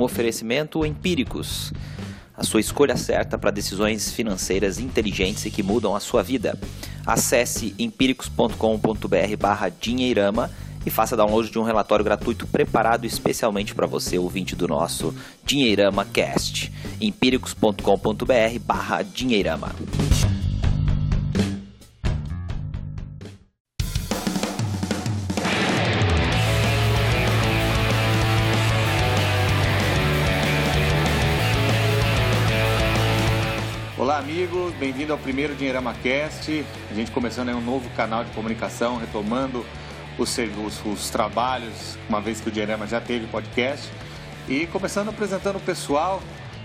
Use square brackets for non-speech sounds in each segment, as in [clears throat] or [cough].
um oferecimento Empíricos. A sua escolha certa para decisões financeiras inteligentes e que mudam a sua vida. Acesse empíricos.com.br barra dinheirama e faça download de um relatório gratuito preparado especialmente para você, ouvinte do nosso Dinheirama Cast. empíricos.com.br barra dinheirama. Bem-vindo ao primeiro Dinheirama Cast. A gente começando aí um novo canal de comunicação, retomando os, os, os trabalhos, uma vez que o Dinheirama já teve podcast. E começando apresentando o pessoal,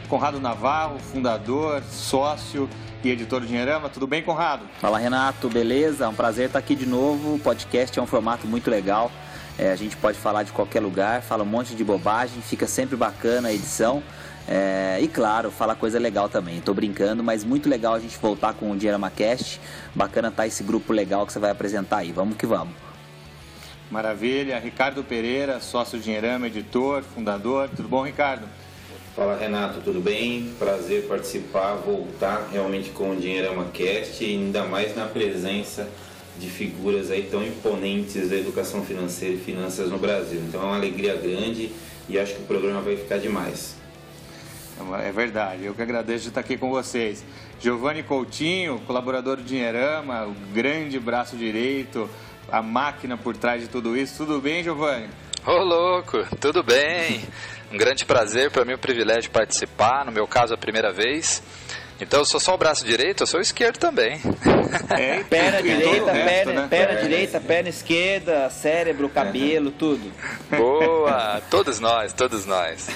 Conrado Navarro, fundador, sócio e editor do Dinheirama. Tudo bem, Conrado? Fala, Renato, beleza? É um prazer estar aqui de novo. O podcast é um formato muito legal. É, a gente pode falar de qualquer lugar, fala um monte de bobagem, fica sempre bacana a edição. É, e claro, fala coisa legal também. Tô brincando, mas muito legal a gente voltar com o Dinheirama Cast. Bacana tá esse grupo legal que você vai apresentar aí. Vamos que vamos. Maravilha. Ricardo Pereira, sócio Dinheirama, editor, fundador. Tudo bom, Ricardo? Fala Renato, tudo bem? Prazer participar, voltar realmente com o Dinheirama Cast e ainda mais na presença de figuras aí tão imponentes da educação financeira e finanças no Brasil. Então é uma alegria grande e acho que o programa vai ficar demais. É verdade, eu que agradeço de estar aqui com vocês. Giovanni Coutinho, colaborador do Dinheirama, o grande braço direito, a máquina por trás de tudo isso. Tudo bem, Giovanni? Ô, louco, tudo bem. Um grande prazer, para mim um privilégio participar, no meu caso a primeira vez. Então eu sou só o braço direito, eu sou o esquerdo também. É, [laughs] perna direita, resto, perna, né? perna direita, perna esquerda, cérebro, cabelo, tudo. Boa, todos nós, todos nós.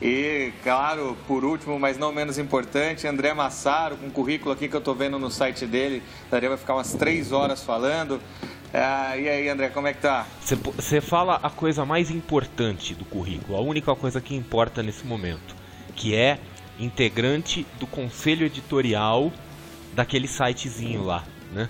E, claro, por último, mas não menos importante, André Massaro, com um currículo aqui que eu estou vendo no site dele. André vai ficar umas três horas falando. Ah, e aí, André, como é que tá? Você fala a coisa mais importante do currículo, a única coisa que importa nesse momento, que é integrante do conselho editorial daquele sitezinho lá, né?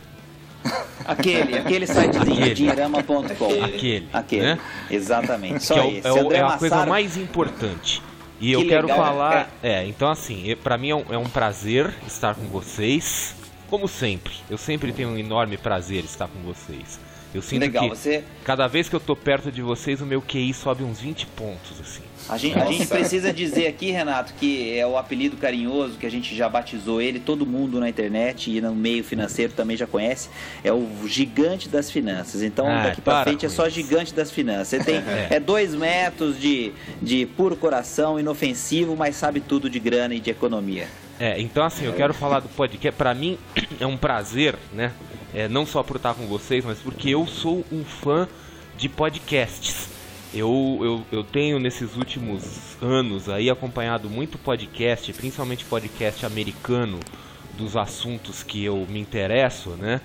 [laughs] Aquele, aquele sitezinho, dinheirama.com. Aquele. Aquele. Né? Exatamente. Só que é, é, é a coisa mais importante. E que eu quero legal, falar. É. é, então assim, para mim é um, é um prazer estar com vocês. Como sempre, eu sempre tenho um enorme prazer estar com vocês. Eu sinto Legal, que você... cada vez que eu tô perto de vocês, o meu QI sobe uns 20 pontos, assim. A gente, a gente, precisa dizer aqui, Renato, que é o apelido carinhoso que a gente já batizou ele, todo mundo na internet e no meio financeiro também já conhece, é o gigante das finanças. Então ah, daqui para frente é só isso. gigante das finanças. Você tem [laughs] é. é dois metros de, de puro coração, inofensivo, mas sabe tudo de grana e de economia. É, então assim, eu quero falar do podcast. Para mim [clears throat] é um prazer, né? É, não só por estar com vocês, mas porque eu sou um fã de podcasts. Eu, eu, eu tenho nesses últimos anos aí acompanhado muito podcast, principalmente podcast americano, dos assuntos que eu me interesso, né?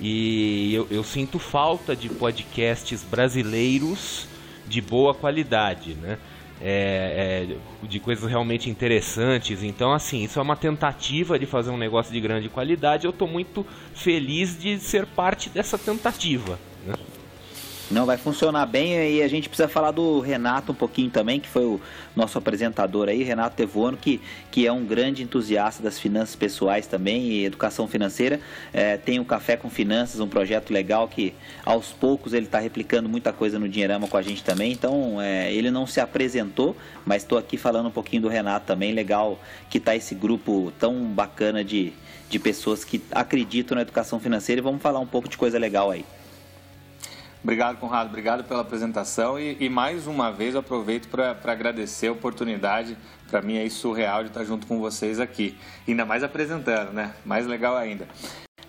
E eu, eu sinto falta de podcasts brasileiros de boa qualidade, né? É, é, de coisas realmente interessantes. Então, assim, isso é uma tentativa de fazer um negócio de grande qualidade. Eu estou muito feliz de ser parte dessa tentativa. Né? Não, vai funcionar bem e a gente precisa falar do Renato um pouquinho também, que foi o nosso apresentador aí, Renato Tevono, que, que é um grande entusiasta das finanças pessoais também e educação financeira. É, tem o Café com Finanças, um projeto legal que aos poucos ele está replicando muita coisa no Dinheirama com a gente também. Então, é, ele não se apresentou, mas estou aqui falando um pouquinho do Renato também. Legal que está esse grupo tão bacana de, de pessoas que acreditam na educação financeira e vamos falar um pouco de coisa legal aí. Obrigado, Conrado. Obrigado pela apresentação. E, e mais uma vez aproveito para agradecer a oportunidade. Para mim é surreal de estar junto com vocês aqui. Ainda mais apresentando, né? Mais legal ainda.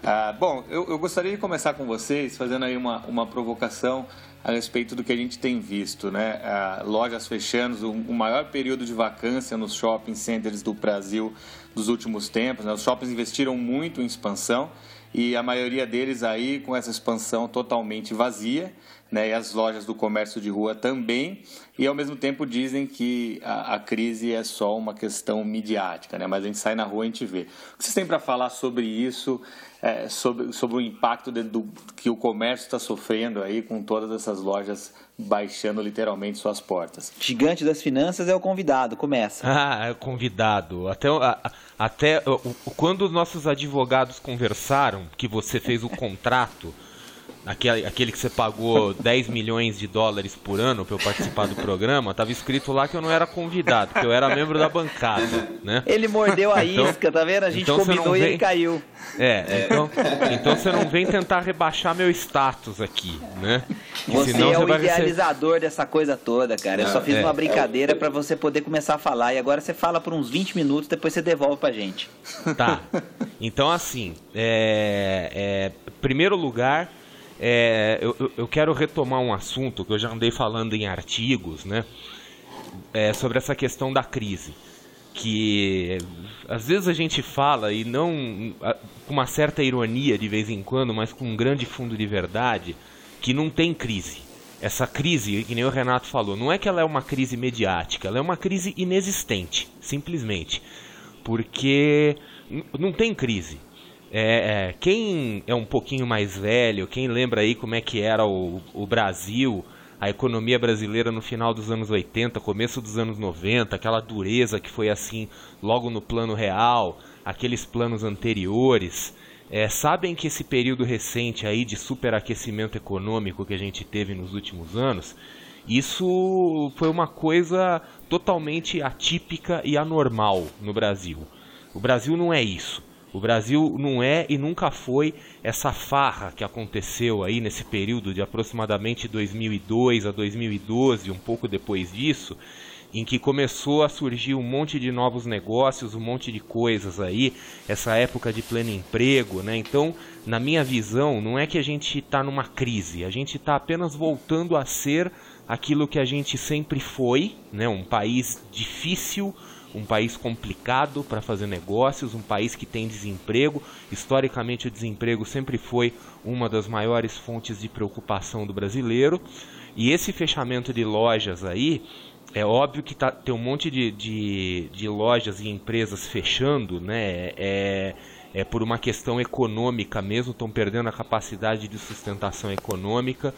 Ah, bom, eu, eu, gostaria de começar com vocês fazendo aí uma, uma provocação a respeito do que a gente tem visto, né? Ah, lojas fechando, o, o, maior período de vacância nos shopping centers do Brasil dos últimos tempos. Né? Os shoppings investiram muito em expansão e a maioria deles aí com essa expansão totalmente vazia, né, e as lojas do comércio de rua também, e ao mesmo tempo dizem que a, a, crise é só uma questão midiática, né, mas a gente sai na rua e a gente vê. O que vocês têm para falar sobre isso, é, sobre, sobre o impacto de, do, que o comércio está sofrendo aí com todas essas lojas baixando literalmente suas portas? Gigante das finanças é o convidado, começa. [laughs] Ah, é o convidado. Até, até quando os nossos advogados conversaram que você fez o contrato aquele, aquele que você pagou [laughs] 10 milhões de dólares por ano para eu participar do programa, tava escrito lá que eu não era convidado, que eu era membro da bancada, né? Ele mordeu a então, isca, tá vendo? A gente então combinou vem... e ele caiu. É, então, então você não vem tentar rebaixar meu status aqui, né? Você é o idealizador receber... dessa coisa toda, cara. Eu só fiz é, uma brincadeira é para você poder começar a falar e agora você fala por uns 20 minutos, depois você devolve pra gente. Tá. Então assim, é, é primeiro lugar, é, eu, eu quero retomar um assunto que eu já andei falando em artigos, né? É, sobre essa questão da crise. Que às vezes a gente fala, e não com uma certa ironia de vez em quando, mas com um grande fundo de verdade, que não tem crise. Essa crise, que nem o Renato falou, não é que ela é uma crise mediática, ela é uma crise inexistente, simplesmente. Porque não tem crise. É, é, quem é um pouquinho mais velho, quem lembra aí como é que era o, o Brasil, a economia brasileira no final dos anos 80, começo dos anos 90, aquela dureza que foi assim logo no plano real, aqueles planos anteriores, é, sabem que esse período recente aí de superaquecimento econômico que a gente teve nos últimos anos, isso foi uma coisa totalmente atípica e anormal no Brasil. O Brasil não é isso. O Brasil não é e nunca foi essa farra que aconteceu aí nesse período de aproximadamente 2002 a 2012, um pouco depois disso, em que começou a surgir um monte de novos negócios, um monte de coisas aí, essa época de pleno emprego, né? Então, na minha visão, não é que a gente está numa crise, a gente está apenas voltando a ser aquilo que a gente sempre foi, né? Um país difícil, um país complicado para fazer negócios, um país que tem desemprego. Historicamente, o desemprego sempre foi uma das maiores fontes de preocupação do brasileiro. E esse fechamento de lojas aí, é óbvio que tá, tem um monte de, de, de lojas e empresas fechando, né? É, é por uma questão econômica mesmo, estão perdendo a capacidade de sustentação econômica,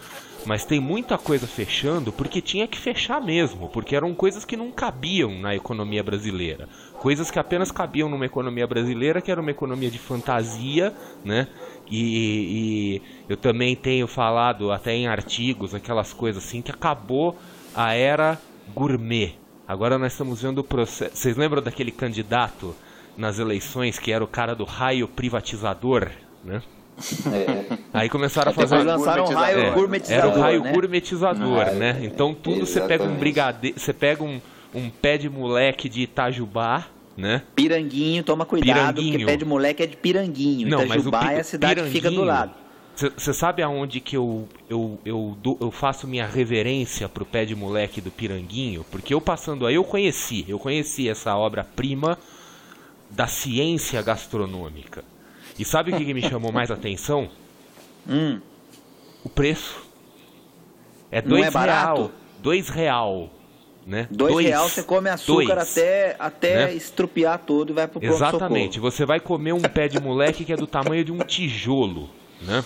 mas tem muita coisa fechando porque tinha que fechar mesmo, porque eram coisas que não cabiam na economia brasileira, coisas que apenas cabiam numa economia brasileira, que era uma economia de fantasia, né? E, e eu também tenho falado até em artigos aquelas coisas assim que acabou a era gourmet. Agora nós estamos vendo o processo. Vocês lembram daquele candidato? Nas eleições, que era o cara do raio privatizador, né? É. Aí começaram a fazer. Lançaram um raio é, gourmetizador. Era o raio né? gourmetizador, ah, né? Então tudo você pega um brigadeiro, você pega um, um pé de moleque de Itajubá, né? Piranguinho, toma cuidado, piranguinho. porque pé de moleque é de Piranguinho. Não, Itajubá mas é a cidade que fica do lado. Você sabe aonde que eu, eu, eu, do, eu faço minha reverência pro pé de moleque do Piranguinho? Porque eu passando aí, eu conheci, eu conheci essa obra-prima da ciência gastronômica. E sabe o que, que me chamou mais atenção? Hum. O preço. É dois é real. Dois real. Né? Dois, dois real você come açúcar dois, até, até né? estrupiar todo e vai pro Exatamente. Você vai comer um pé de moleque que é do tamanho de um tijolo. Né?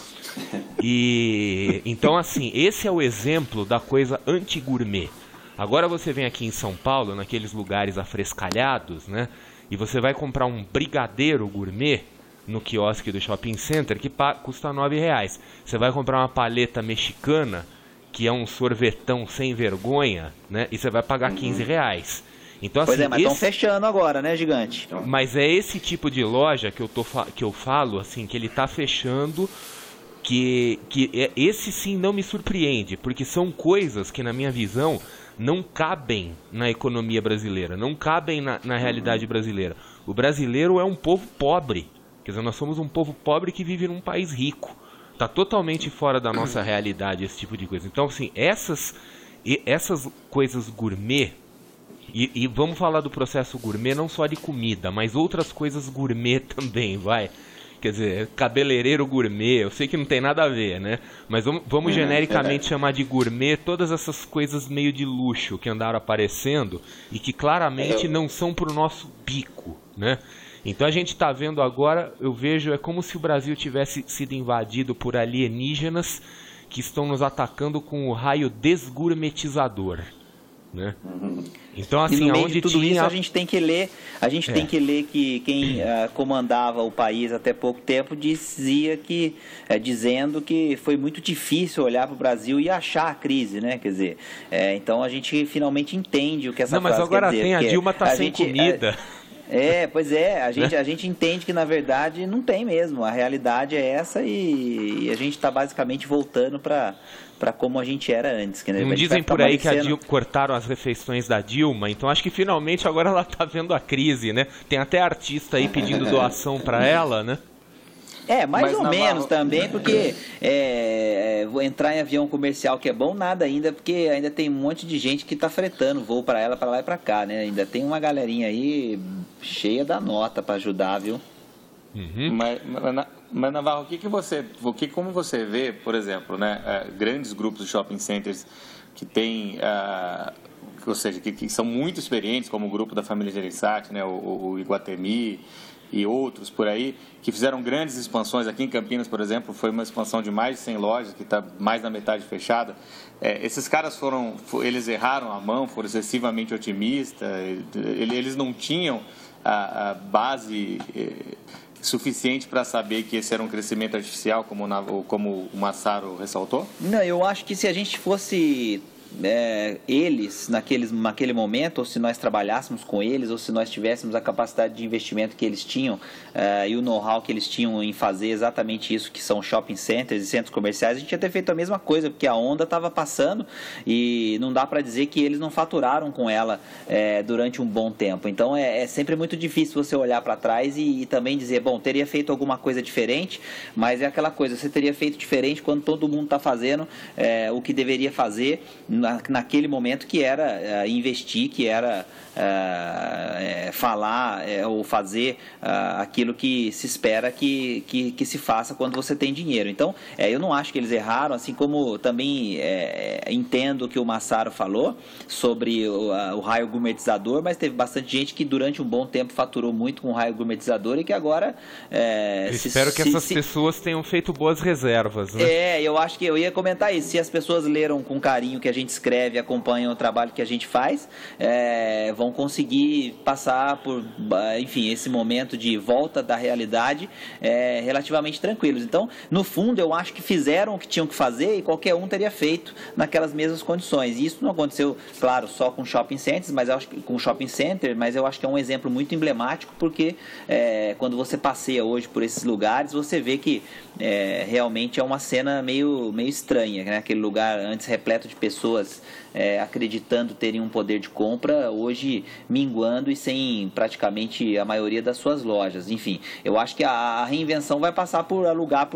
E então assim, esse é o exemplo da coisa anti-gourmet. Agora você vem aqui em São Paulo, naqueles lugares afrescalhados, né? E você vai comprar um brigadeiro gourmet no quiosque do shopping center que custa nove reais. Você vai comprar uma paleta mexicana que é um sorvetão sem vergonha, né? E você vai pagar uhum. 15 reais. Então, pois assim, é, mas estão esse... fechando agora, né, gigante? Mas é esse tipo de loja que eu, tô que eu falo, assim, que ele está fechando, que, que é, esse sim não me surpreende, porque são coisas que, na minha visão, não cabem na economia brasileira, não cabem na, na realidade brasileira. O brasileiro é um povo pobre. Quer dizer, nós somos um povo pobre que vive num país rico. Está totalmente fora da nossa realidade esse tipo de coisa. Então, assim, essas, essas coisas gourmet, e, e, vamos falar do processo gourmet não só de comida, mas outras coisas gourmet [laughs] também, vai. Quer dizer, cabeleireiro gourmet, eu sei que não tem nada a ver, né? Mas vamos, vamos uhum. genericamente chamar de gourmet todas essas coisas meio de luxo que andaram aparecendo e que claramente não são pro nosso pico, né? Então a gente está vendo agora, eu vejo, é como se o Brasil tivesse sido invadido por alienígenas que estão nos atacando com o raio desgourmetizador. Né? Então assim, e no meio de tudo tinha... isso a gente tem que ler, a gente é. tem que ler que quem uh, comandava o país até pouco tempo dizia que, uh, dizendo que foi muito difícil olhar para o Brasil e achar a crise, né? Quer dizer, uh, então a gente finalmente entende o que essa Não, mas agora dizer, tem a Dilma tá a sem gente, comida. [laughs] É, pois é, a gente, a gente entende que na verdade não tem mesmo, a realidade é essa e, a gente está basicamente voltando para para como a gente era antes. Que, né? Não dizem por aí que Dilma, cortaram as refeições da Dilma, então acho que finalmente agora ela está vendo a crise, né? Tem até artista aí pedindo doação para ela, né? É, mais Mas ou menos também, [laughs] porque é, vou entrar em avião comercial que é bom nada ainda, porque ainda tem um monte de gente que está fretando voo para ela, para lá e para cá, né? Ainda tem uma galerinha aí cheia da nota para ajudar, viu? Uhum. Mas, mas, mas, Navarro, o que, que você, o que, como você vê, por exemplo, né, uh, grandes grupos de shopping centers que têm, uh, ou seja, que, que, são muito experientes, como o grupo da família Gereissati, né, o, o Iguatemi, e outros por aí, que fizeram grandes expansões. Aqui em Campinas, por exemplo, foi uma expansão de mais de 100 lojas, que está mais da metade fechada. É, esses caras foram, eles erraram a mão, foram excessivamente otimistas, eles não tinham a, a base é, suficiente para saber que esse era um crescimento artificial, como, como o Massaro ressaltou? Não, eu acho que se a gente fosse é, eles naqueles, naquele momento, ou se nós trabalhássemos com eles, ou se nós tivéssemos a capacidade de investimento que eles tinham é, e o know-how que eles tinham em fazer exatamente isso que são shopping centers e centros comerciais, a gente ia ter feito a mesma coisa, porque a onda estava passando e não dá para dizer que eles não faturaram com ela é, durante um bom tempo. Então é, é sempre muito difícil você olhar para trás e, e, também dizer, bom, teria feito alguma coisa diferente, mas é aquela coisa, você teria feito diferente quando todo mundo está fazendo é, o que deveria fazer na, naquele momento que era uh, investir, que era uh, é, falar é, ou fazer uh, aquilo que se espera que, que, que, se faça quando você tem dinheiro. Então, é, eu não acho que eles erraram, assim como também entendo o que o Massaro falou sobre o, o, raio gourmetizador, mas teve bastante gente que durante um bom tempo faturou muito com o raio gourmetizador e que agora... Se, espero que se, essas se, pessoas tenham feito boas reservas, né? É, eu acho que eu ia comentar isso. Se as pessoas leram com carinho que a gente escreve, acompanham o trabalho que a gente faz, é, vão conseguir passar por, enfim, esse momento de volta da realidade é, relativamente tranquilos. Então, no fundo, eu acho que fizeram o que tinham que fazer e qualquer um teria feito naquelas mesmas condições. E isso não aconteceu, claro, só com shopping centers, mas acho que com shopping center, mas eu acho que é um exemplo muito emblemático porque é, quando você passeia hoje por esses lugares, você vê que é, realmente é uma cena meio, meio estranha, né? Aquele lugar antes repleto de pessoas é, acreditando terem um poder de compra, hoje minguando e sem praticamente a maioria das suas lojas. Enfim, eu acho que a, a reinvenção vai passar por alugar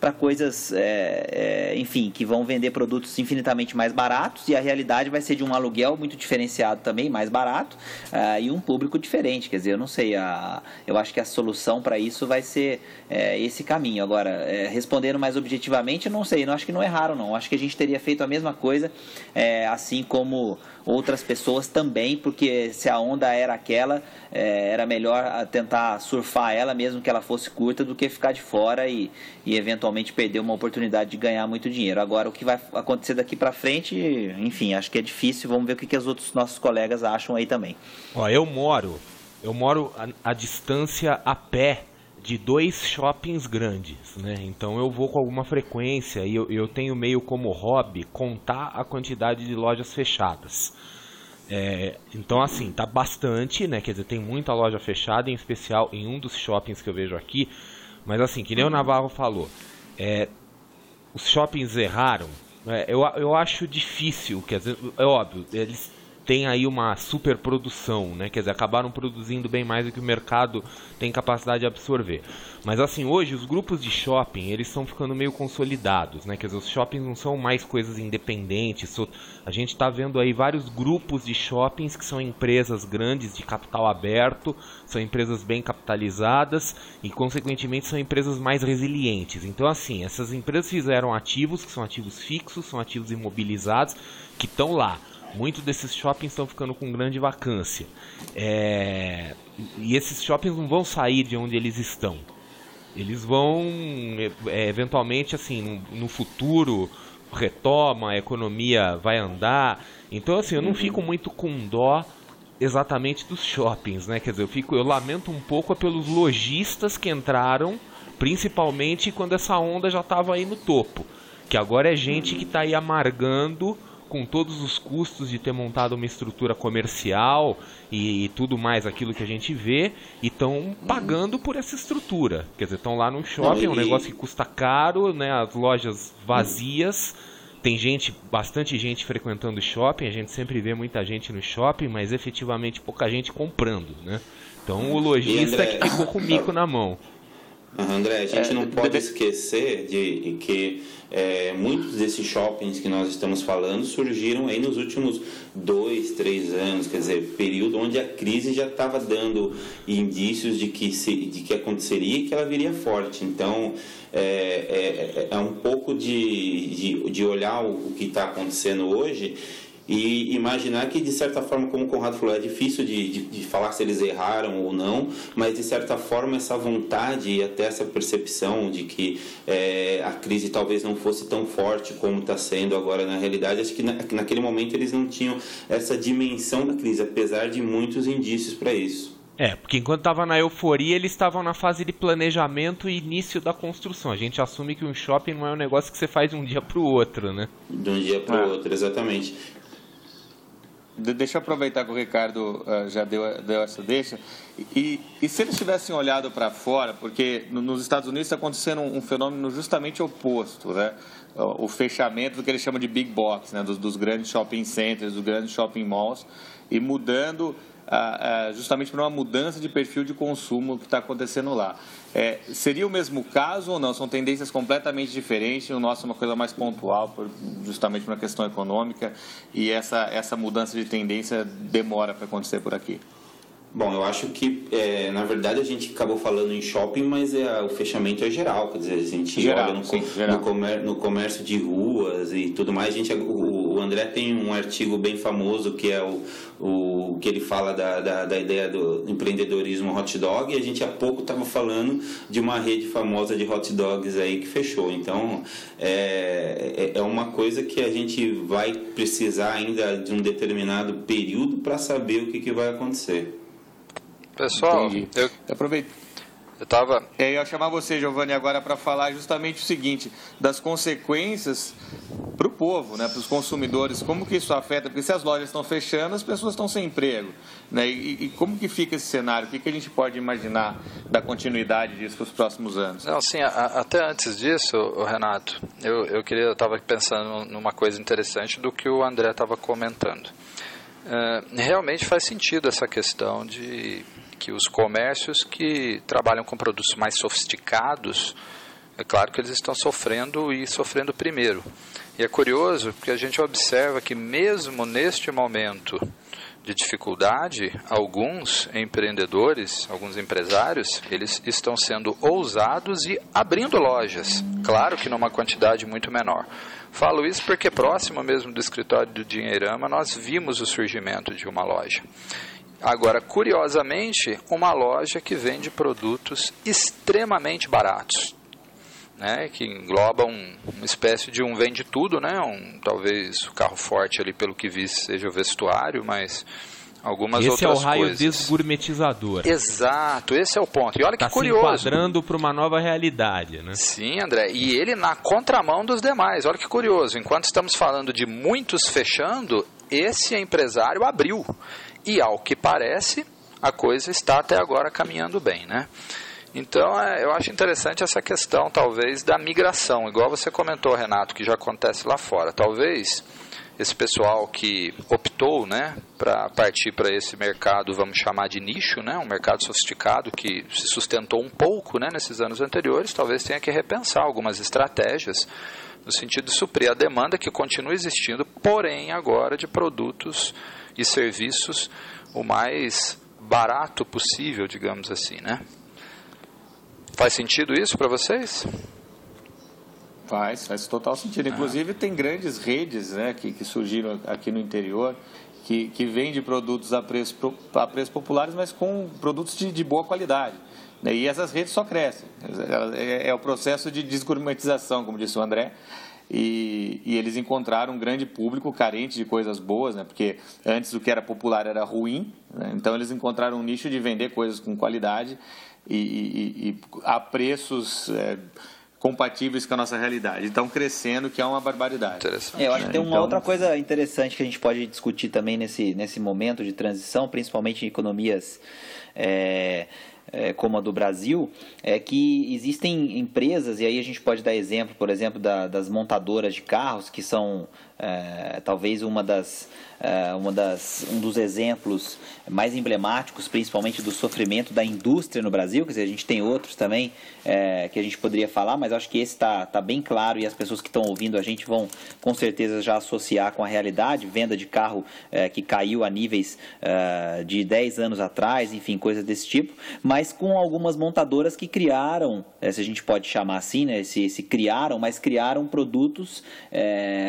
para coisas, é, é, enfim, que vão vender produtos infinitamente mais baratos e a realidade vai ser de um aluguel muito diferenciado também, mais barato, uh, e um público diferente. Quer dizer, eu não sei, a, eu acho que a solução para isso vai ser é, esse caminho. Agora, é, respondendo mais objetivamente, eu não sei, não acho que não erraram, não. Acho que a gente teria feito a mesma coisa, é, assim como outras pessoas também, porque se a onda era aquela, é, era melhor tentar surfar ela, mesmo que ela fosse curta, do que ficar de fora e, e eventualmente perder uma oportunidade de ganhar muito dinheiro. Agora, o que vai acontecer daqui para frente, enfim, acho que é difícil. Vamos ver o que, que os outros nossos colegas acham aí também. Ó, eu moro, eu moro a, a distância a pé de dois shoppings grandes, né? Então eu vou com alguma frequência e eu, eu tenho meio como hobby contar a quantidade de lojas fechadas. É, então assim, tá bastante, né? Quer dizer, tem muita loja fechada, em especial em um dos shoppings que eu vejo aqui. Mas assim, que nem o Navarro falou, é, os shoppings erraram. É, eu, eu acho difícil, quer dizer, é óbvio, eles tem aí uma superprodução, né? Quer dizer, acabaram produzindo bem mais do que o mercado tem capacidade de absorver. Mas assim, hoje os grupos de shopping, eles estão ficando meio consolidados, né? Quer dizer, os shoppings não são mais coisas independentes. A gente está vendo aí vários grupos de shoppings que são empresas grandes de capital aberto, são empresas bem capitalizadas e consequentemente são empresas mais resilientes. Então assim, essas empresas fizeram ativos, que são ativos fixos, são ativos imobilizados, que estão lá Muitos desses shoppings estão ficando com grande vacância. É... E esses shoppings não vão sair de onde eles estão. Eles vão, é, eventualmente, assim, no, no, futuro, retoma, a economia vai andar. Então, assim, eu não fico muito com dó exatamente dos shoppings, né? Quer dizer, eu, fico, eu lamento um pouco pelos lojistas que entraram, principalmente quando essa onda já estava aí no topo. Que agora é gente que está aí amargando com todos os custos de ter montado uma estrutura comercial e, e tudo mais aquilo que a gente vê e estão pagando por essa estrutura. Quer dizer, estão lá no shopping, é um negócio que custa caro, né? As lojas vazias. Tem gente, bastante gente frequentando o shopping, a gente sempre vê muita gente no shopping, mas efetivamente pouca gente comprando, né? Então o lojista que ficou com o mico [laughs] na mão. André, a gente é, não pode esquecer de que é, muitos desses shoppings que nós estamos falando surgiram aí nos últimos dois, três anos, quer dizer, período onde a crise já estava dando indícios de que, se, de que aconteceria e que ela viria forte. Então, é, é, é um pouco de, de, de olhar o que está acontecendo hoje e imaginar que, de certa forma, como o Conrado falou, é difícil de, de, de, falar se eles erraram ou não, mas de certa forma essa vontade e até essa percepção de que é, a crise talvez não fosse tão forte como está sendo agora na realidade, acho que na, naquele momento eles não tinham essa dimensão da crise, apesar de muitos indícios para isso. É, porque enquanto estava na euforia, eles estavam na fase de planejamento e início da construção. A gente assume que um shopping não é um negócio que você faz de um dia para o outro, né? De um dia para o ah. outro, exatamente. Deixa eu aproveitar que o Ricardo uh, já deu, deu, essa deixa. E, e se eles tivessem olhado para fora, porque no, nos Estados Unidos está acontecendo um, um, fenômeno justamente oposto, né? O, o, fechamento do que eles chamam de big box, né? dos, dos grandes shopping centers, dos grandes shopping malls, e mudando justamente para uma mudança de perfil de consumo que está acontecendo lá. É, seria o mesmo caso ou não? São tendências completamente diferentes. O nosso é uma coisa mais pontual, por, justamente por uma questão econômica, e essa, essa mudança de tendência demora para acontecer por aqui. Bom, eu acho que, é, na verdade, a gente acabou falando em shopping, mas é, o fechamento é geral. Quer dizer, a gente geral, olha no, sim, no, comer, no, comércio de ruas e tudo mais. A gente, o, o, André tem um artigo bem famoso que é o, o que ele fala da, da, da ideia do empreendedorismo hot dog. E a gente há pouco estava falando de uma rede famosa de hot dogs aí que fechou. Então, é, é, é uma coisa que a gente vai precisar ainda de um determinado período para saber o que, que vai acontecer. Pessoal, Entendi. eu aproveito. Eu tava. É, eu ia chamar você, Giovanni, agora para falar justamente o seguinte: das consequências para o povo, né, para os consumidores, como que isso afeta? Porque se as lojas estão fechando, as pessoas estão sem emprego, né? E, e como que fica esse cenário? O que, que a gente pode imaginar da continuidade disso para os próximos anos? Não, assim, a, até antes disso, Renato, eu, eu queria, eu estava pensando numa coisa interessante do que o André estava comentando. Uh, realmente faz sentido essa questão de que os comércios que trabalham com produtos mais sofisticados, é claro que eles estão sofrendo e sofrendo primeiro. E é curioso porque a gente observa que mesmo neste momento de dificuldade, alguns empreendedores, alguns empresários, eles estão sendo ousados e abrindo lojas. Claro que numa quantidade muito menor. Falo isso porque próximo mesmo do escritório do Dinheirama nós vimos o surgimento de uma loja. Agora, curiosamente, uma loja que vende produtos extremamente baratos, né, que engloba um, uma espécie de um vende tudo, né, um, talvez o carro forte ali pelo que vi seja o vestuário, mas algumas esse outras coisas. Esse é o raio coisas. desgourmetizador. Exato, esse é o ponto. E olha tá que curioso. Se enquadrando para uma nova realidade, né? Sim, André. E ele na contramão dos demais. Olha que curioso. Enquanto estamos falando de muitos fechando, esse empresário abriu. E ao que parece, a coisa está até agora caminhando bem, né? Então, é, eu acho interessante essa questão, talvez, da migração, igual você comentou, Renato, que já acontece lá fora. Talvez esse pessoal que optou né, para partir para esse mercado, vamos chamar de nicho, né, um mercado sofisticado que se sustentou um pouco né, nesses anos anteriores, talvez tenha que repensar algumas estratégias no sentido de suprir a demanda que continua existindo, porém agora de produtos e serviços o mais barato possível, digamos assim, né? Faz sentido isso para vocês? Faz, faz total sentido. Inclusive, tem grandes redes né, que, que surgiram aqui no interior que, que vendem produtos a preço, a preço populares, mas com produtos de, de boa qualidade. E essas redes só crescem. É, é o processo de desgourmetização, como disse o André. E, e, eles encontraram um grande público carente de coisas boas, né? porque antes o que era popular era ruim, né? então eles encontraram um nicho de vender coisas com qualidade e, e, e a preços é, compatíveis com a nossa realidade. Então, crescendo, que é uma barbaridade. É, eu acho que tem uma então... outra coisa interessante que a gente pode discutir também nesse, nesse momento de transição, principalmente em economias. É, é, como a do Brasil, é que existem empresas, e aí a gente pode dar exemplo, por exemplo, da, das montadoras de carros, que são é, talvez uma das, é, uma das, um dos exemplos mais emblemáticos, principalmente do sofrimento da indústria no Brasil. Quer dizer, a gente tem outros também é, que a gente poderia falar, mas acho que esse está tá bem claro e as pessoas que estão ouvindo a gente vão com certeza já associar com a realidade. Venda de carro é, que caiu a níveis é, de 10 anos atrás, enfim, coisas desse tipo, mas com algumas montadoras que criaram, é, se a gente pode chamar assim, né, se, se criaram, mas criaram produtos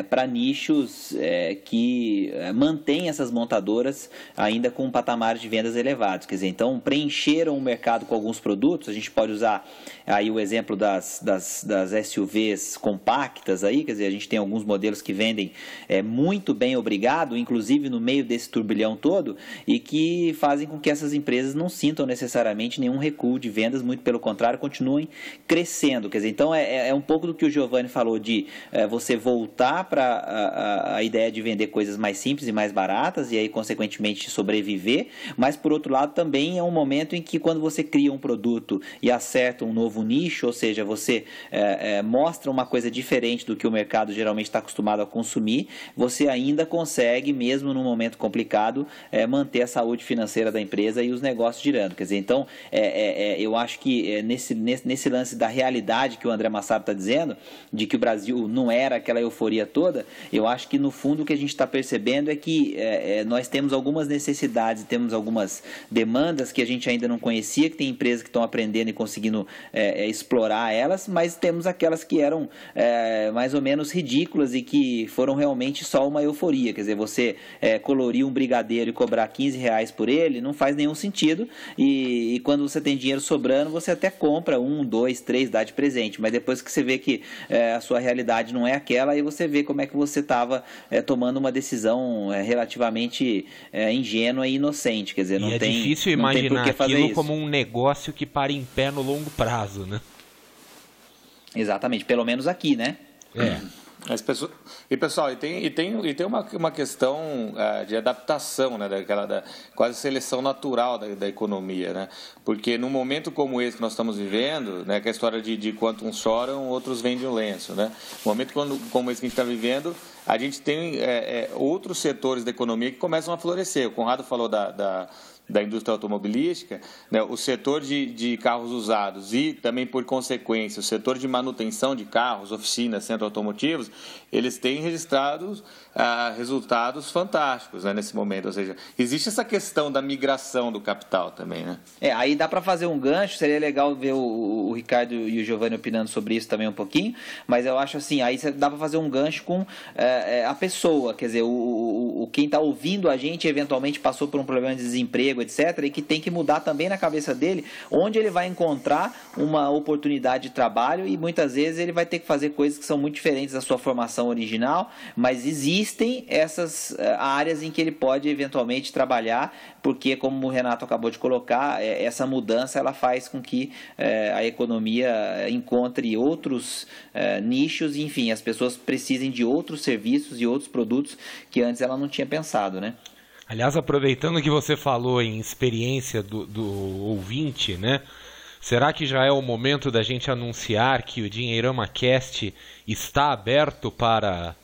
para nicho nichos é, que mantêm essas montadoras ainda com um patamar de vendas elevados. Quer dizer, então preencheram o mercado com alguns produtos. A gente pode usar aí o exemplo das, das, das SUVs compactas aí, quer dizer, a gente tem alguns modelos que vendem é, muito bem obrigado, inclusive no meio desse turbilhão todo, e que fazem com que essas empresas não sintam necessariamente nenhum recuo de vendas, muito pelo contrário, continuem crescendo. Quer dizer, então é, é, é um pouco do que o Giovanni falou de é, você voltar para a, a, ideia de vender coisas mais simples e mais baratas e aí, consequentemente, sobreviver, mas por outro lado também é um momento em que quando você cria um produto e acerta um novo nicho, ou seja, você é, é, mostra uma coisa diferente do que o mercado geralmente está acostumado a consumir, você ainda consegue, mesmo num momento complicado, é, manter a saúde financeira da empresa e os negócios girando. Quer dizer, então, é, é, é, eu acho que nesse, nesse, nesse lance da realidade que o André Massaro está dizendo, de que o Brasil não era aquela euforia toda, eu acho que no fundo o que a gente está percebendo é que é, é, nós temos algumas necessidades, temos algumas demandas que a gente ainda não conhecia, que tem empresas que estão aprendendo e conseguindo é, é explorar elas, mas temos aquelas que eram é, mais ou menos ridículas e que foram realmente só uma euforia. Quer dizer, você é, colorir um brigadeiro e cobrar 15 reais por ele não faz nenhum sentido. E, e, quando você tem dinheiro sobrando, você até compra um, dois, três, dá de presente. Mas depois que você vê que a sua realidade não é aquela, aí você vê como é que você estava tomando uma decisão é, relativamente é, ingênua e inocente. Quer dizer, não e é tem, difícil imaginar aquilo como um negócio que para em pé no longo prazo, né? Exatamente, pelo menos aqui, né? É. Pessoas, e pessoal, e tem, e tem, e tem uma, uma questão uh, de adaptação, né, daquela da, quase seleção natural da, da economia, né? Porque num momento como esse que nós estamos vivendo, né, que é a história de, de quanto uns choram, outros vendem o lenço, né? Momento quando, como esse que a gente está vivendo, a gente tem é, é, outros setores da economia que começam a florescer. O Conrado falou da, da da indústria automobilística, né, o setor de, de carros usados e também, por consequência, o setor de manutenção de carros, oficinas, centros automotivos, eles têm registrado ah, resultados fantásticos né, nesse momento. Ou seja, existe essa questão da migração do capital também. Né? É, aí dá para fazer um gancho, seria legal ver o, o, Ricardo e o Giovanni opinando sobre isso também um pouquinho, mas eu acho assim, aí dá para fazer um gancho com é, é, a pessoa, quer dizer, o, o, quem está ouvindo a gente eventualmente passou por um problema de desemprego, etc., e que tem que mudar também na cabeça dele onde ele vai encontrar uma oportunidade de trabalho e muitas vezes ele vai ter que fazer coisas que são muito diferentes da sua formação original, mas existem essas uh, áreas em que ele pode eventualmente trabalhar, porque como o Renato acabou de colocar, é, essa mudança ela faz com que uh, a economia encontre outros nichos, enfim, as pessoas precisem de outros serviços e outros produtos que antes ela não tinha pensado, né? Aliás, aproveitando que você falou em experiência do, do ouvinte, né? Será que já é o momento da gente anunciar que o Dinheirama Cast está aberto para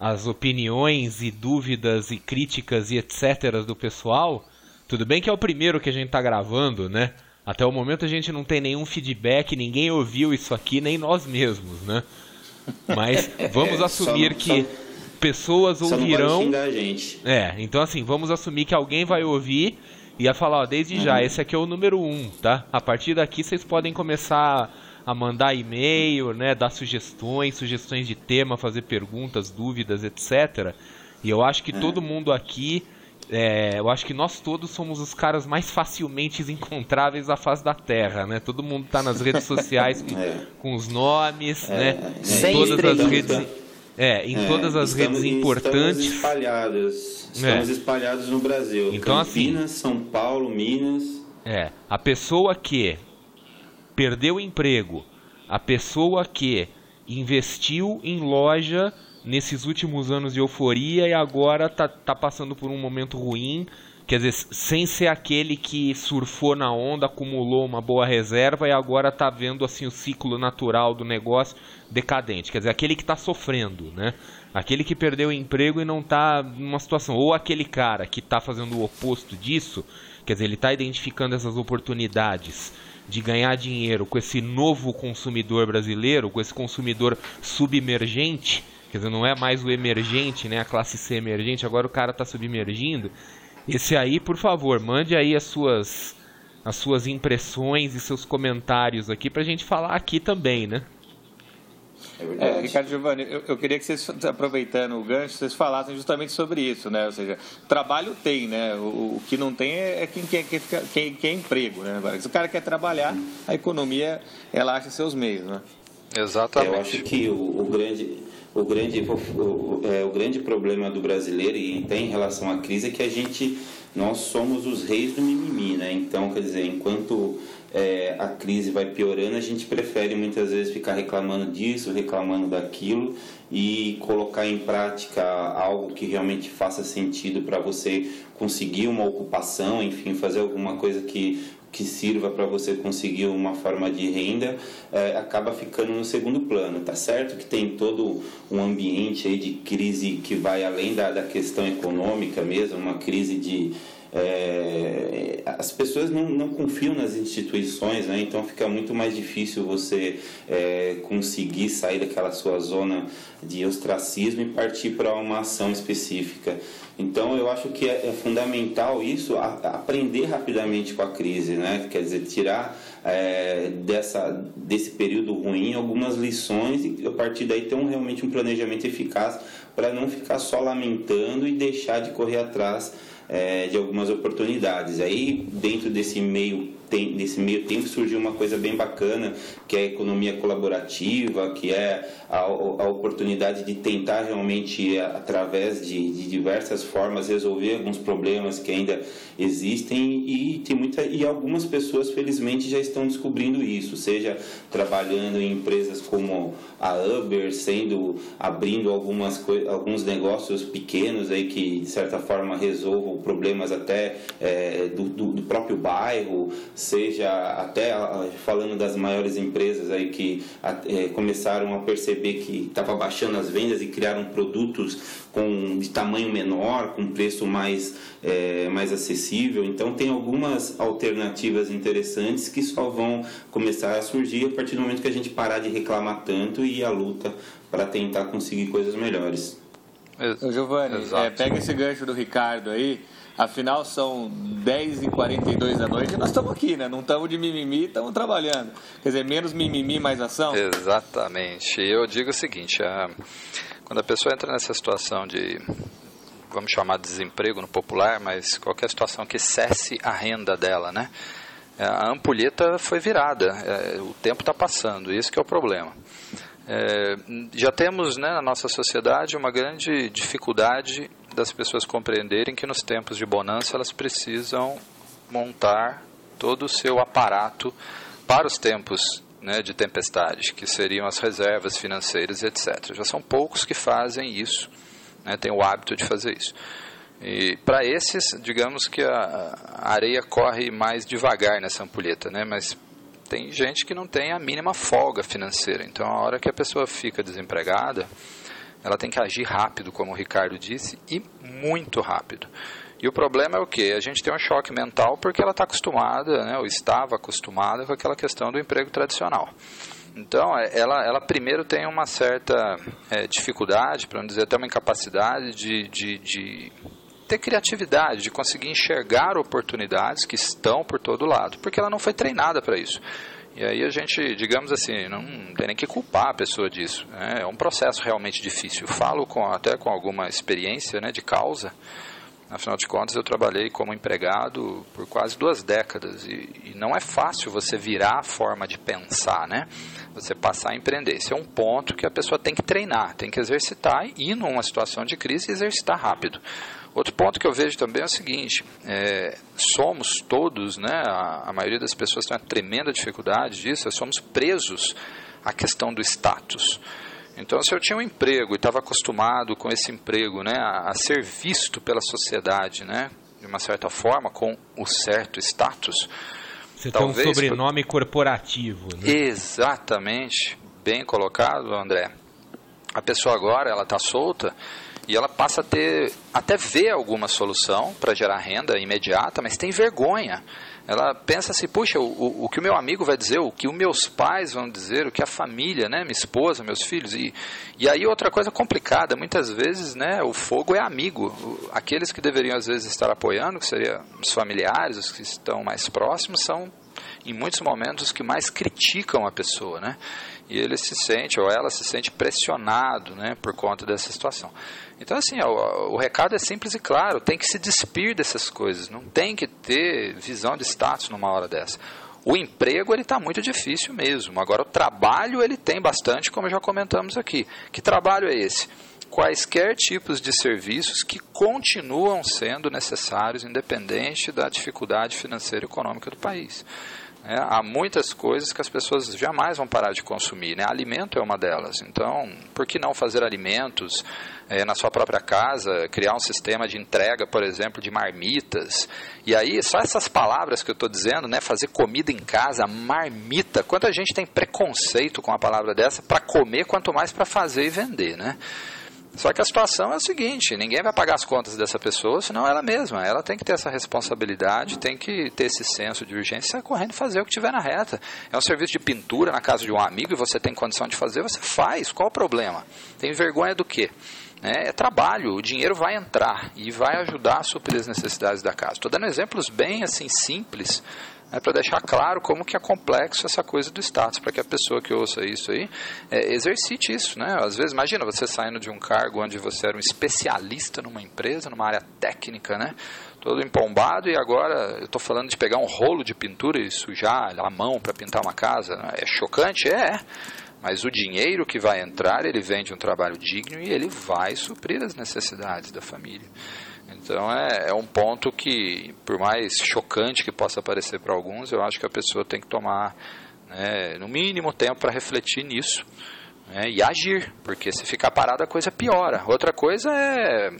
as opiniões e dúvidas e críticas e etc. do pessoal. Tudo bem que é o primeiro que a gente está gravando, né? Até o momento a gente não tem nenhum feedback, ninguém ouviu isso aqui, nem nós mesmos, né? Mas [laughs] vamos é, assumir só, que só, pessoas ouvirão. É, então assim, vamos assumir que alguém vai ouvir e vai falar, ó, desde uhum. já, esse aqui é o número um, tá? A partir daqui vocês podem começar a mandar e-mail, né, dar sugestões, sugestões de tema, fazer perguntas, dúvidas, etc. E eu acho que é. todo mundo aqui, é, eu acho que nós todos somos os caras mais facilmente [laughs] encontráveis da face da Terra, né? Todo mundo está nas redes sociais com, [laughs] é. com os nomes, é. né? Sem todas as redes, é, em todas as estamos, redes importantes. Estamos espalhados, estamos espalhados no Brasil. Então, assim, Campinas, assim, São Paulo, Minas. É, a pessoa que perdeu o emprego, a pessoa que investiu em loja nesses últimos anos de euforia e agora tá, tá passando por um momento ruim, quer dizer, sem ser aquele que surfou na onda, acumulou uma boa reserva e agora tá vendo assim o ciclo natural do negócio decadente, quer dizer, aquele que está sofrendo, né? Aquele que perdeu o emprego e não está numa situação, ou aquele cara que está fazendo o oposto disso, quer dizer, ele está identificando essas oportunidades de ganhar dinheiro com esse novo consumidor brasileiro, com esse consumidor submergente, quer dizer, não é mais o emergente, né, a classe C emergente, agora o cara está submergindo. Esse aí, por favor, mande aí as suas as suas impressões e seus comentários aqui para a gente falar aqui também, né? É, é Ricardo Giovanni, eu, eu, queria que vocês, aproveitando o gancho, vocês falassem justamente sobre isso, né? Ou seja, trabalho tem, né? O, o que não tem é quem quer, quem, quem, quem é emprego, né? Se o cara quer trabalhar, a economia, ela acha seus meios, né? Exatamente. Eu acho que o, o grande... O grande, o, é, o grande problema do brasileiro e tem em relação à crise é que a gente, nós somos os reis do mimimi, né? Então, quer dizer, enquanto é, a crise vai piorando, a gente prefere muitas vezes ficar reclamando disso, reclamando daquilo e colocar em prática algo que realmente faça sentido para você conseguir uma ocupação, enfim, fazer alguma coisa que que sirva para você conseguir uma forma de renda é, acaba ficando no segundo plano. Tá certo que tem todo um ambiente aí de crise que vai além da, da questão econômica mesmo, uma crise de é, as pessoas não, não, confiam nas instituições, né? então fica muito mais difícil você é, conseguir sair daquela sua zona de ostracismo e partir para uma ação específica. Então eu acho que é, é fundamental isso, a, aprender rapidamente com a crise, né? quer dizer, tirar é, dessa, desse período ruim algumas lições e a partir daí ter um, realmente um planejamento eficaz para não ficar só lamentando e deixar de correr atrás é, de algumas oportunidades. Aí, dentro desse meio tem, nesse meio tempo surgiu uma coisa bem bacana, que é a economia colaborativa, que é a, a oportunidade de tentar realmente, através de, de, diversas formas, resolver alguns problemas que ainda existem e tem muita e algumas pessoas felizmente já estão descobrindo isso, seja trabalhando em empresas como a Uber, sendo abrindo algumas alguns negócios pequenos aí que de certa forma resolvam problemas até é, do, do, do próprio bairro, seja até falando das maiores empresas aí que é, começaram a perceber que estava baixando as vendas e criaram produtos com de tamanho menor, com preço mais, é, mais acessível. Então tem algumas alternativas interessantes que só vão começar a surgir a partir do momento que a gente parar de reclamar tanto e ir à luta para tentar conseguir coisas melhores. Ô, Giovanni, é, pega esse gancho do Ricardo aí. Afinal, são 10h42 da noite e nós estamos aqui, né? Não estamos de mimimi, estamos trabalhando. Quer dizer, menos mimimi, mais ação? Exatamente. Eu digo o seguinte, a... quando a pessoa entra nessa situação de, vamos chamar de desemprego no popular, mas qualquer situação que cesse a renda dela, né? A ampulheta foi virada, é, o tempo está passando, esse que é o problema. É, já temos né, na nossa sociedade uma grande dificuldade das pessoas compreenderem que nos tempos de bonança elas precisam montar todo o seu aparato para os tempos né, de tempestade, que seriam as reservas financeiras, etc. Já são poucos que fazem isso, né, têm o hábito de fazer isso. E para esses, digamos que a, areia corre mais devagar nessa ampulheta, né, mas tem gente que não tem a mínima folga financeira. Então, a hora que a pessoa fica desempregada, ela tem que agir rápido, como o Ricardo disse, e muito rápido. E o problema é o que? A gente tem um choque mental porque ela está acostumada, né, ou estava acostumada com aquela questão do emprego tradicional. Então, é, ela, ela primeiro tem uma certa é, dificuldade, para não dizer até uma incapacidade de, de, de ter criatividade, de conseguir enxergar oportunidades que estão por todo lado, porque ela não foi treinada para isso. E aí a gente, digamos assim, não tem nem que culpar a pessoa disso. Né? É um processo realmente difícil. Falo com, até com alguma experiência né, de causa, Afinal de contas, eu trabalhei como empregado por quase duas décadas e, e, não é fácil você virar a forma de pensar, né? Você passar a empreender. Esse é um ponto que a pessoa tem que treinar, tem que exercitar e, numa situação de crise, exercitar rápido. Outro ponto que eu vejo também é o seguinte: é, somos todos, né? A, a maioria das pessoas tem uma tremenda dificuldade disso, somos presos à questão do status. Então, se eu tinha um emprego e estava acostumado com esse emprego, né, a, a, ser visto pela sociedade, né, de uma certa forma, com o certo status. Você talvez, tem um sobrenome por... corporativo. Né? Exatamente, bem colocado, André. A pessoa agora ela está solta e ela passa a ter até ver alguma solução para gerar renda imediata, mas tem vergonha ela pensa assim, puxa, o, o que o meu amigo vai dizer, o que os meus pais vão dizer, o que a família, né, minha esposa, meus filhos, e, e aí outra coisa complicada, muitas vezes, né, o fogo é amigo, aqueles que deveriam às vezes estar apoiando, que seriam os familiares, os que estão mais próximos, são em muitos momentos os que mais criticam a pessoa, né, e ele se sente, ou ela se sente pressionado, né, por conta dessa situação. Então, assim, o, recado é simples e claro: tem que se despir dessas coisas, não tem que ter visão de status numa hora dessa. O emprego ele está muito difícil mesmo. Agora, o trabalho ele tem bastante, como já comentamos aqui. Que trabalho é esse? Quaisquer tipos de serviços que continuam sendo necessários, independente da dificuldade financeira e econômica do país. É, há muitas coisas que as pessoas jamais vão parar de consumir. Né? Alimento é uma delas. Então, por que não fazer alimentos é, na sua própria casa, criar um sistema de entrega, por exemplo, de marmitas? E aí, só essas palavras que eu estou dizendo, né? fazer comida em casa, marmita. Quanta gente tem preconceito com a palavra dessa para comer, quanto mais para fazer e vender, né? Só que a situação é o seguinte: ninguém vai pagar as contas dessa pessoa, senão ela mesma. Ela tem que ter essa responsabilidade, tem que ter esse senso de urgência, correndo e fazer o que tiver na reta. É um serviço de pintura na casa de um amigo e você tem condição de fazer, você faz. Qual o problema? Tem vergonha do quê? É, é trabalho, o dinheiro vai entrar e vai ajudar a suprir as necessidades da casa. Estou dando exemplos bem assim simples é para deixar claro como que é complexo essa coisa do status, para que a pessoa que ouça isso aí é, exercite isso, né? Às vezes, imagina você saindo de um cargo onde você era um especialista numa empresa, numa área técnica, né? Todo empombado e agora eu estou falando de pegar um rolo de pintura e sujar a mão para pintar uma casa. Né? É chocante? É. Mas o dinheiro que vai entrar, ele vem de um trabalho digno e ele vai suprir as necessidades da família. Então é, é um ponto que, por mais chocante que possa parecer para alguns, eu acho que a pessoa tem que tomar, né, no mínimo, tempo para refletir nisso né, e agir, porque se ficar parado a coisa piora. Outra coisa é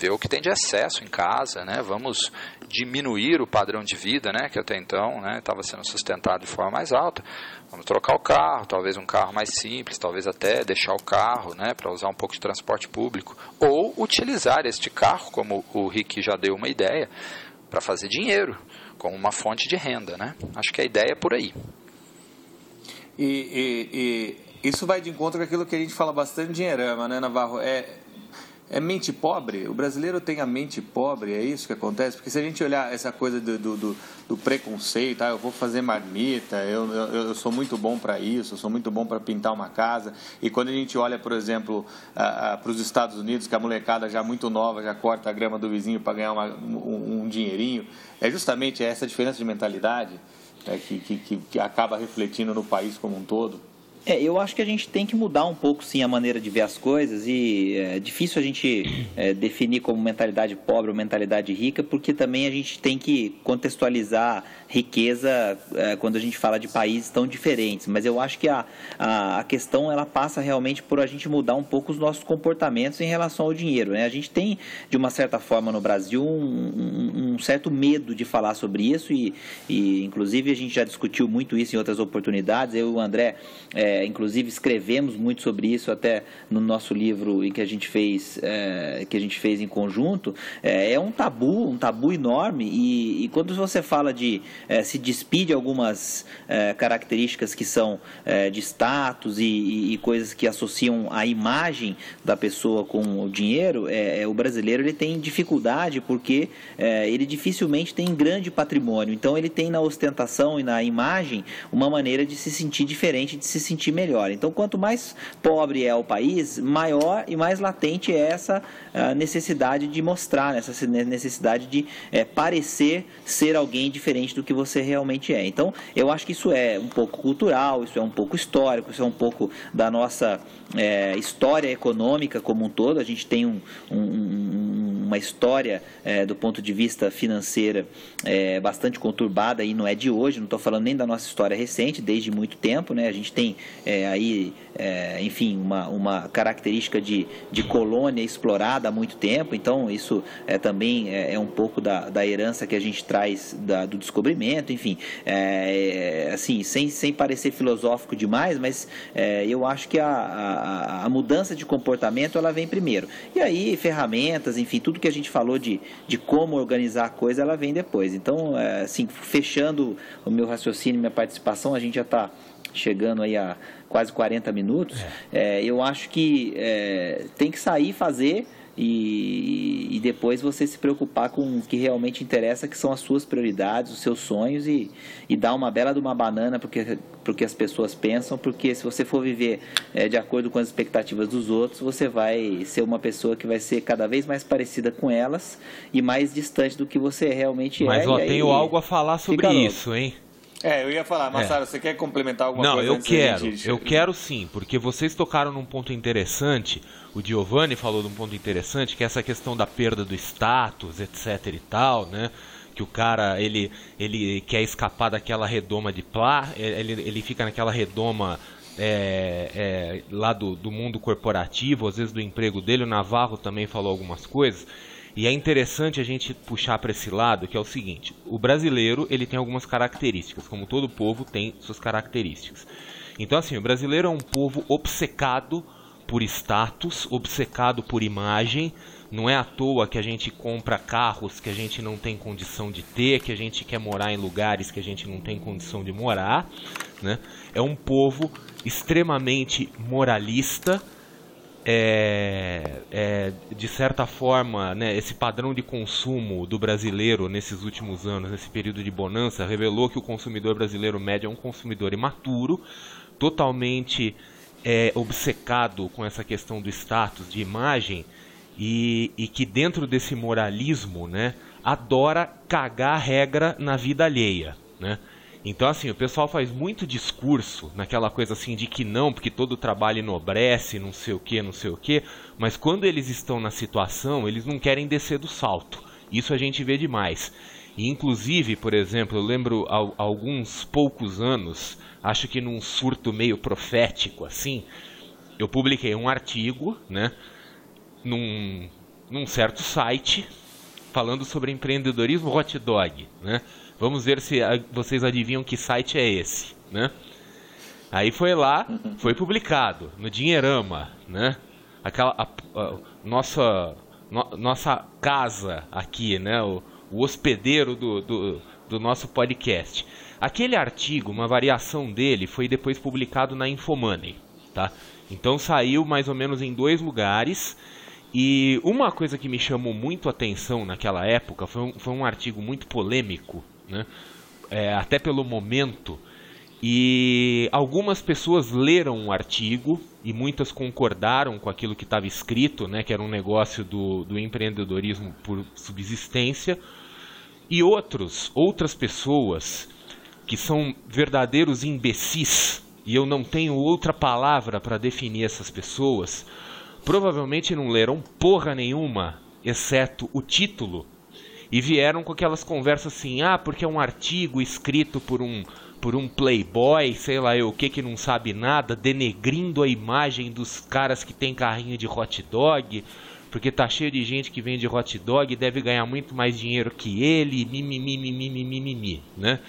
ver o que tem de excesso em casa, né? Vamos diminuir o padrão de vida, né? Que até então, né? Estava sendo sustentado de forma mais alta. Vamos trocar o carro, talvez um carro mais simples, talvez até deixar o carro, né? Para usar um pouco de transporte público ou utilizar este carro, como o Rick já deu uma ideia, para fazer dinheiro, como uma fonte de renda, né? Acho que a ideia é por aí. E, e, e, isso vai de encontro com aquilo que a gente fala bastante em dinheirama, né, Navarro? É, é mente pobre? O brasileiro tem a mente pobre? É isso que acontece? Porque se a gente olhar essa coisa do, do, do, do preconceito, ah, eu vou fazer marmita, eu, eu, eu sou muito bom para isso, eu sou muito bom para pintar uma casa. E quando a gente olha, por exemplo, para os Estados Unidos, que a molecada já muito nova já corta a grama do vizinho para ganhar uma, um, um, dinheirinho, é justamente essa diferença de mentalidade é, que, que, que acaba refletindo no país como um todo. É, eu acho que a gente tem que mudar um pouco, sim, a maneira de ver as coisas e é difícil a gente é, definir como mentalidade pobre ou mentalidade rica, porque também a gente tem que contextualizar riqueza é, quando a gente fala de países tão diferentes. Mas eu acho que a, a, a, questão ela passa realmente por a gente mudar um pouco os nossos comportamentos em relação ao dinheiro. Né? A gente tem, de uma certa forma, no Brasil, um, um, um certo medo de falar sobre isso e, e, inclusive, a gente já discutiu muito isso em outras oportunidades. Eu e o André, é, inclusive, escrevemos muito sobre isso até no nosso livro em que a gente fez, é, que a gente fez em conjunto. É, é um tabu, um tabu enorme e, e quando você fala de é, se despide de algumas é, características que são é, de status e, e, coisas que associam a imagem da pessoa com o dinheiro, é, o brasileiro ele tem dificuldade porque ele dificilmente tem grande patrimônio. Então ele tem na ostentação e na imagem uma maneira de se sentir diferente, de se sentir melhor. Então quanto mais pobre é o país, maior e mais latente é essa necessidade de mostrar, essa necessidade de parecer ser alguém diferente do que você realmente é. Então eu acho que isso é um pouco cultural, isso é um pouco histórico, isso é um pouco da nossa é, história econômica como um todo. A gente tem um, um, uma história é, do ponto de vista financeira é, bastante conturbada e não é de hoje. Não estou falando nem da nossa história recente, desde muito tempo, né? A gente tem é, aí, é, enfim, uma, uma característica de, de colônia explorada há muito tempo. Então isso é também é, é, um pouco da, da herança que a gente traz da, do descobrimento. Enfim, assim, sem, sem parecer filosófico demais, mas eu acho que a a, a, mudança de comportamento ela vem primeiro. E aí, ferramentas, enfim, tudo que a gente falou de, de como organizar a coisa, ela vem depois. Então, é, assim, fechando o meu raciocínio, minha participação, a gente já está chegando aí a quase 40 minutos. É. É, eu acho que é, tem que sair fazer e, e, depois você se preocupar com o que realmente interessa, que são as suas prioridades, os seus sonhos e, e dar uma bela de uma banana porque, porque as pessoas pensam, porque se você for viver é, de acordo com as expectativas dos outros, você vai ser uma pessoa que vai ser cada vez mais parecida com elas e mais distante do que você realmente Mas, é. Mas ó, tenho algo a falar sobre isso, hein? É, eu ia falar, Massaro, é. você quer complementar alguma Não, coisa? Não, eu quero, gente... eu quero sim, porque vocês tocaram num ponto interessante, o Giovanni falou de um ponto interessante, que é essa questão da perda do status, etc e tal, né? Que o cara, ele, ele quer escapar daquela redoma de plá, é, ele, ele fica naquela redoma é, é, lá do, do mundo corporativo, às vezes do emprego dele, o Navarro também falou algumas coisas, e é interessante a gente puxar para esse lado, que é o seguinte: o brasileiro ele tem algumas características, como todo povo tem suas características. Então, assim, o brasileiro é um povo obcecado por status, obcecado por imagem. Não é à toa que a gente compra carros que a gente não tem condição de ter, que a gente quer morar em lugares que a gente não tem condição de morar. Né? É um povo extremamente moralista é, é, de certa forma, né, esse padrão de consumo do brasileiro nesses últimos anos, nesse período de bonança, revelou que o consumidor brasileiro médio é um consumidor imaturo, totalmente é, obcecado com essa questão do status, de imagem, e, e que dentro desse moralismo né, adora cagar regra na vida alheia. Né? Então, assim, o pessoal faz muito discurso naquela coisa assim de que não, porque todo trabalho enobrece, não sei o que, não sei o que, mas quando eles estão na situação, eles não querem descer do salto. Isso a gente vê demais. E, inclusive, por exemplo, eu lembro há alguns poucos anos, acho que num surto meio profético assim, eu publiquei um artigo, né, num, num certo site, falando sobre empreendedorismo hot dog, né? Vamos ver se vocês adivinham que site é esse, né? Aí foi lá, foi publicado no Dinheirama, né? Aquela a, a, nossa no, nossa casa aqui, né? O, o hospedeiro do, do, do nosso podcast. Aquele artigo, uma variação dele, foi depois publicado na Infomoney, tá? Então saiu mais ou menos em dois lugares. E uma coisa que me chamou muito a atenção naquela época foi um, foi um artigo muito polêmico né? É, até pelo momento. E algumas pessoas leram o artigo e muitas concordaram com aquilo que estava escrito, né, que era um negócio do, do empreendedorismo por subsistência. E outros, outras pessoas que são verdadeiros imbecis, e eu não tenho outra palavra para definir essas pessoas, provavelmente não leram porra nenhuma, exceto o título e vieram com aquelas conversas assim, ah, porque é um artigo escrito por um por um playboy, sei lá eu o que que não sabe nada, denegrindo a imagem dos caras que tem carrinho de hot dog, porque tá cheio de gente que vende hot dog e deve ganhar muito mais dinheiro que ele, mimimi, mimimi, mimimi, né?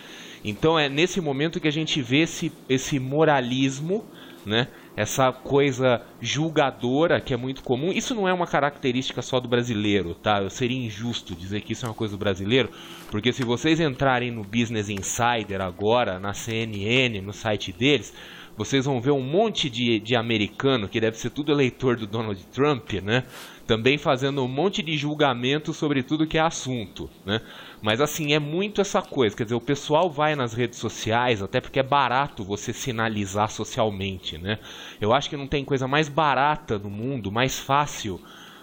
Então é nesse momento que a gente vê esse, esse moralismo, né? Essa coisa julgadora que é muito comum. Isso não é uma característica só do brasileiro, tá? Eu seria injusto dizer que isso é uma coisa do brasileiro, porque se vocês entrarem no Business Insider agora, na CNN, no site deles, vocês vão ver um monte de, de americano, que deve ser tudo eleitor do Donald Trump, né? Também fazendo um monte de julgamento sobre tudo que é assunto, né? Mas assim, é muito essa coisa, quer dizer, o pessoal vai nas redes sociais, até porque é barato você sinalizar socialmente, né? Eu acho que não tem coisa mais barata no mundo, mais fácil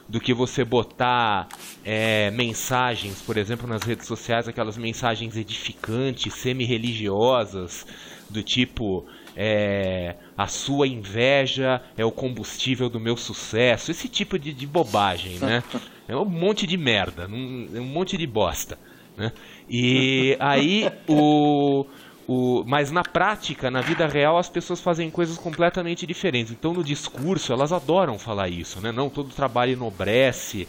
do que você botar é, mensagens, por exemplo, nas redes sociais, aquelas mensagens edificantes, semi-religiosas, do tipo é, a sua inveja é o combustível do meu sucesso, esse tipo de, de bobagem, né? [laughs] É um monte de merda, um, um monte de bosta. Né? E aí o, o, mas na prática, na vida real, as pessoas fazem coisas completamente diferentes. Então no discurso elas adoram falar isso, né? Não todo trabalho enobrece.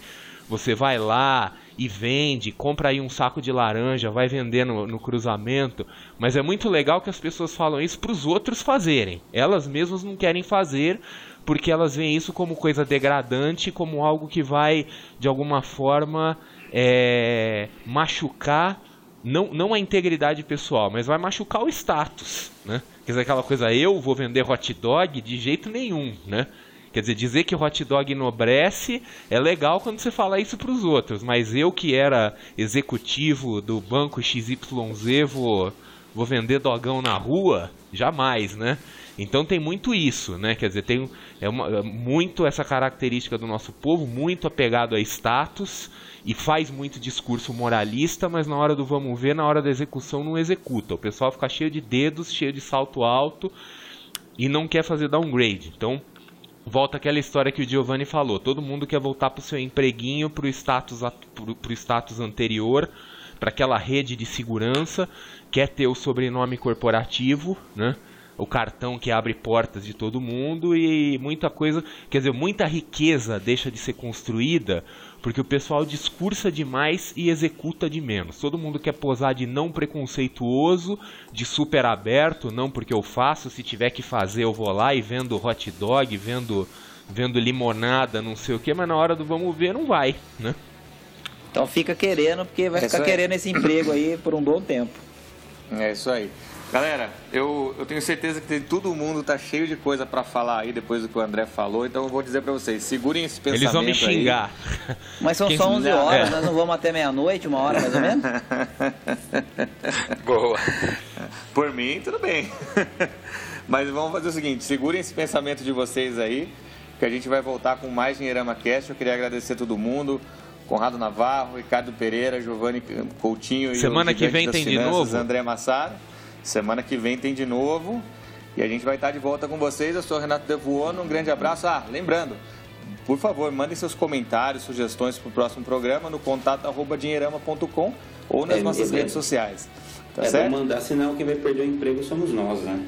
Você vai lá e vende, compra aí um saco de laranja, vai vender no, no cruzamento. Mas é muito legal que as pessoas falam isso para os outros fazerem. Elas mesmas não querem fazer porque elas veem isso como coisa degradante, como algo que vai de alguma forma é, machucar não, não a integridade pessoal, mas vai machucar o status, né? Quer dizer, aquela coisa, eu vou vender hot dog de jeito nenhum, né? Quer dizer, dizer que hot dog enobrece é legal quando você fala isso para os outros, mas eu que era executivo do banco XYZ vou, vou vender dogão na rua? Jamais, né? Então tem muito isso, né? Quer dizer, tem é uma, é muito essa característica do nosso povo, muito apegado a status, e faz muito discurso moralista, mas na hora do vamos ver, na hora da execução não executa. O pessoal fica cheio de dedos, cheio de salto alto e não quer fazer downgrade. Então, volta aquela história que o Giovanni falou. Todo mundo quer voltar para o seu empreguinho, para o status, pro, status anterior, para aquela rede de segurança, quer ter o sobrenome corporativo, né? o cartão que abre portas de todo mundo e muita coisa, quer dizer, muita riqueza deixa de ser construída porque o pessoal discursa demais e executa de menos. Todo mundo quer posar de não preconceituoso, de super aberto, não porque eu faço, se tiver que fazer eu vou lá e vendo hot dog, vendo vendo limonada, não sei o que, mas na hora do vamos ver não vai, né? Então fica querendo, porque vai é ficar querendo esse emprego aí por um bom tempo. É isso aí. Galera, eu, eu tenho certeza que todo mundo tá cheio de coisa para falar aí depois do que o André falou, então eu vou dizer para vocês, segurem esse pensamento Eles vão me xingar. Aí. Mas são Quem só 11 horas, é. nós não vamos até meia-noite, uma hora mais ou menos? [laughs] Boa. Por mim, tudo bem. [laughs] Mas vamos fazer o seguinte, segurem esse pensamento de vocês aí, que a gente vai voltar com mais Dinheirama Cast. Eu queria agradecer todo mundo. Conrado Navarro, Ricardo Pereira, Giovanni Coutinho Semana e que vem tem finanças, de novo. André Massaro. Semana que vem tem de novo. E a gente vai estar de volta com vocês. Eu sou o Renato Devuono. Um grande abraço. Ah, lembrando, por favor, mandem seus comentários, sugestões para o próximo programa no contato arroba dinheirama.com ou nas é, nossas é, redes sociais. Tá é, certo? mandar, senão quem vai perder o emprego somos nós, né?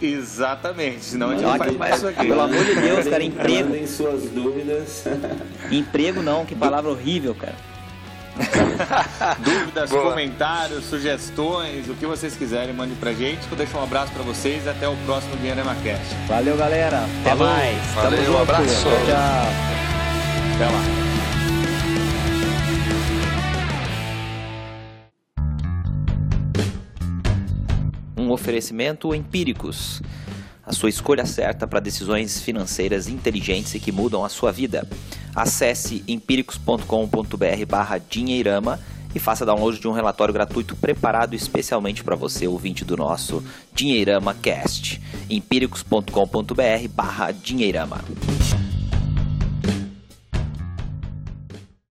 Exatamente, senão a gente não faz mais isso aqui. Pelo amor de Deus, cara, [laughs] emprego. Mandem suas dúvidas. Emprego não, que palavra horrível, cara. [laughs] Dúvidas, Boa. comentários, sugestões, o que vocês quiserem, mande pra gente. Vou deixar um abraço pra vocês e até o próximo Dinheirama Cast. Valeu, galera. Até Falou. mais. Valeu, um abraço. Tchau. Até lá. Um oferecimento Empíricos a sua escolha certa para decisões financeiras inteligentes e que mudam a sua vida. Acesse empíricos.com.br dinheirama e faça download de um relatório gratuito preparado especialmente para você, ouvinte do nosso Dinheirama Cast. empíricos.com.br dinheirama.